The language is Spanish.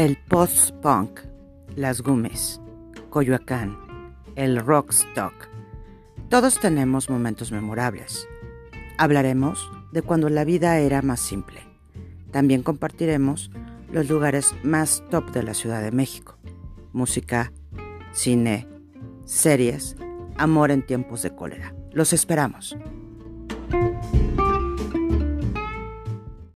el post-punk, las Gumes, Coyoacán, el rockstock. Todos tenemos momentos memorables. Hablaremos de cuando la vida era más simple. También compartiremos los lugares más top de la Ciudad de México. Música, cine, series, amor en tiempos de cólera. Los esperamos.